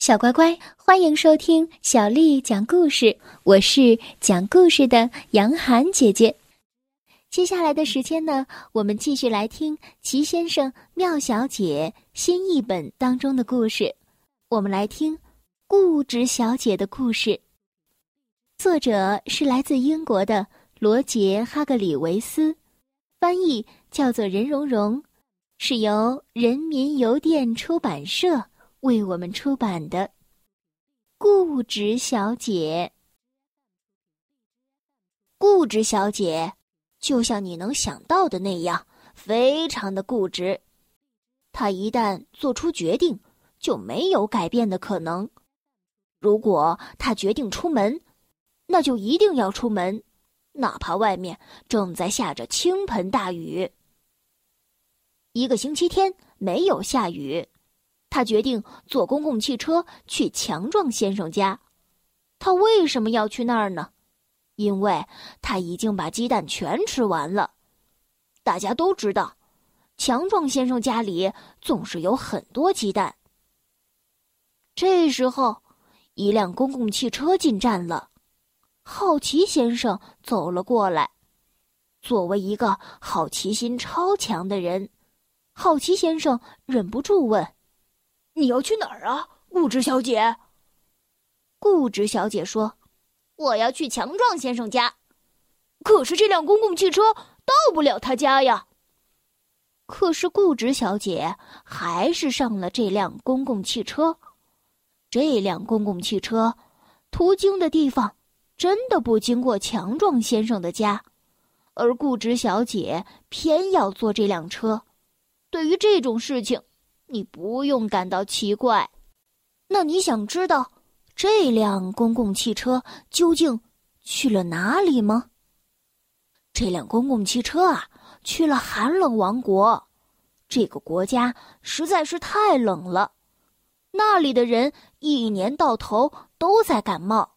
小乖乖，欢迎收听小丽讲故事。我是讲故事的杨涵姐姐。接下来的时间呢，我们继续来听《奇先生妙小姐》新译本当中的故事。我们来听《固执小姐的故事》，作者是来自英国的罗杰·哈格里维斯，翻译叫做任蓉蓉，是由人民邮电出版社。为我们出版的《固执小姐》。固执小姐，就像你能想到的那样，非常的固执。她一旦做出决定，就没有改变的可能。如果她决定出门，那就一定要出门，哪怕外面正在下着倾盆大雨。一个星期天没有下雨。他决定坐公共汽车去强壮先生家。他为什么要去那儿呢？因为他已经把鸡蛋全吃完了。大家都知道，强壮先生家里总是有很多鸡蛋。这时候，一辆公共汽车进站了。好奇先生走了过来。作为一个好奇心超强的人，好奇先生忍不住问。你要去哪儿啊，固执小姐？固执小姐说：“我要去强壮先生家，可是这辆公共汽车到不了他家呀。”可是固执小姐还是上了这辆公共汽车。这辆公共汽车途经的地方真的不经过强壮先生的家，而固执小姐偏要坐这辆车。对于这种事情。你不用感到奇怪，那你想知道这辆公共汽车究竟去了哪里吗？这辆公共汽车啊，去了寒冷王国。这个国家实在是太冷了，那里的人一年到头都在感冒。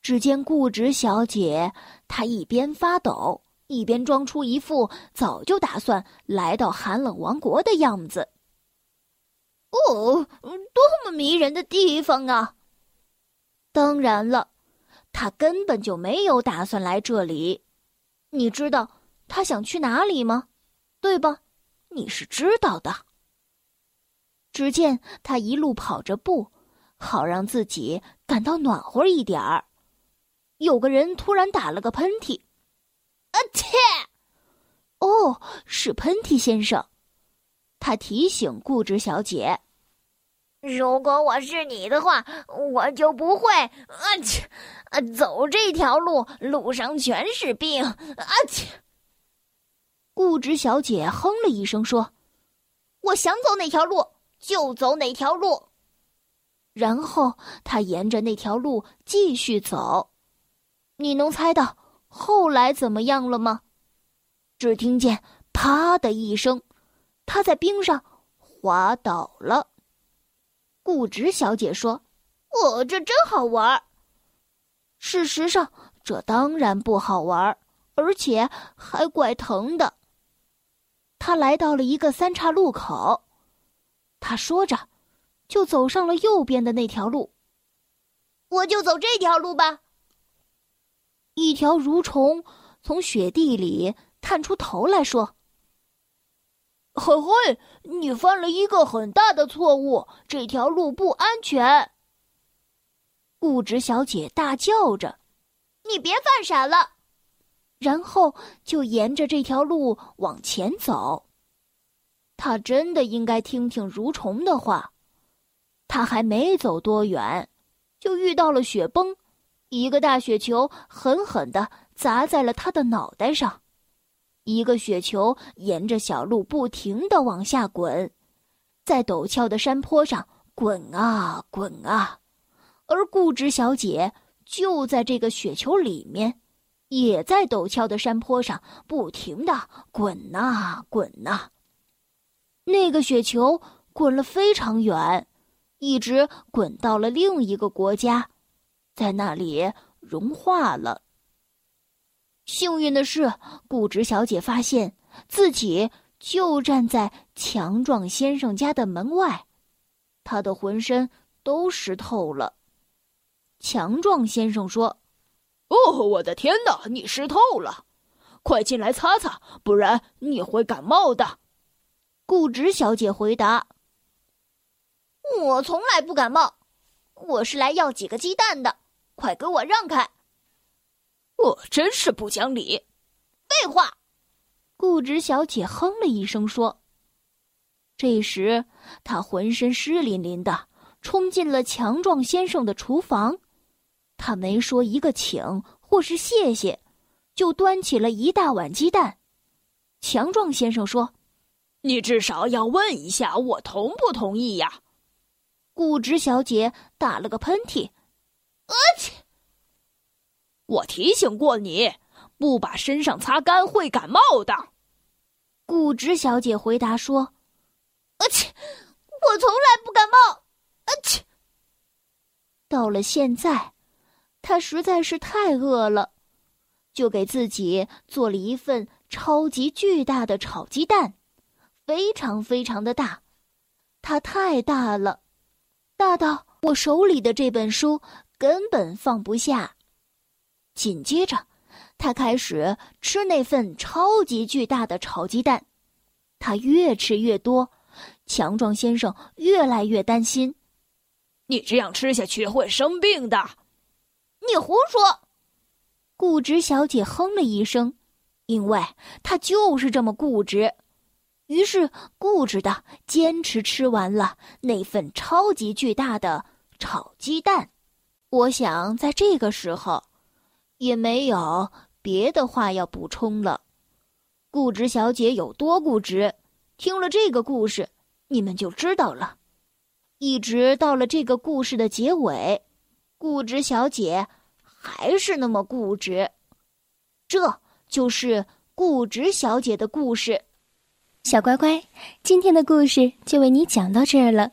只见固执小姐，她一边发抖，一边装出一副早就打算来到寒冷王国的样子。哦，多么迷人的地方啊！当然了，他根本就没有打算来这里。你知道他想去哪里吗？对吧？你是知道的。只见他一路跑着步，好让自己感到暖和一点儿。有个人突然打了个喷嚏，啊切！哦，是喷嚏先生。他提醒固执小姐：“如果我是你的话，我就不会啊切啊走这条路，路上全是病啊切。”固执小姐哼了一声说：“我想走哪条路就走哪条路。”然后她沿着那条路继续走。你能猜到后来怎么样了吗？只听见“啪”的一声。他在冰上滑倒了。固执小姐说：“哦，这真好玩。”事实上，这当然不好玩，而且还怪疼的。他来到了一个三岔路口，他说着，就走上了右边的那条路。我就走这条路吧。一条蠕虫从雪地里探出头来说。嘿嘿，你犯了一个很大的错误，这条路不安全。固执小姐大叫着：“你别犯傻了！”然后就沿着这条路往前走。他真的应该听听蠕虫的话。他还没走多远，就遇到了雪崩，一个大雪球狠狠的砸在了他的脑袋上。一个雪球沿着小路不停的往下滚，在陡峭的山坡上滚啊滚啊，而固执小姐就在这个雪球里面，也在陡峭的山坡上不停的滚啊滚啊。那个雪球滚了非常远，一直滚到了另一个国家，在那里融化了。幸运的是，固执小姐发现自己就站在强壮先生家的门外，她的浑身都湿透了。强壮先生说：“哦，我的天哪，你湿透了，快进来擦擦，不然你会感冒的。”固执小姐回答：“我从来不感冒，我是来要几个鸡蛋的，快给我让开！”我真是不讲理！废话！固执小姐哼了一声说。这时，她浑身湿淋淋的，冲进了强壮先生的厨房。他没说一个请或是谢谢，就端起了一大碗鸡蛋。强壮先生说：“你至少要问一下我同不同意呀？”固执小姐打了个喷嚏，“我提醒过你，不把身上擦干会感冒的。”固执小姐回答说：“而且我从来不感冒。”而且到了现在。她实在是太饿了，就给自己做了一份超级巨大的炒鸡蛋，非常非常的大，它太大了，大到我手里的这本书根本放不下。紧接着，他开始吃那份超级巨大的炒鸡蛋，他越吃越多，强壮先生越来越担心，你这样吃下去会生病的。你胡说！固执小姐哼了一声，因为她就是这么固执，于是固执的坚持吃完了那份超级巨大的炒鸡蛋。我想在这个时候，也没有别的话要补充了。固执小姐有多固执，听了这个故事，你们就知道了。一直到了这个故事的结尾，固执小姐。还是那么固执，这就是固执小姐的故事。小乖乖，今天的故事就为你讲到这儿了。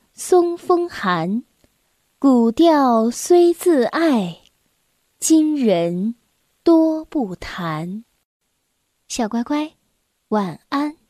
松风寒。古调虽自爱，今人多不弹。小乖乖，晚安。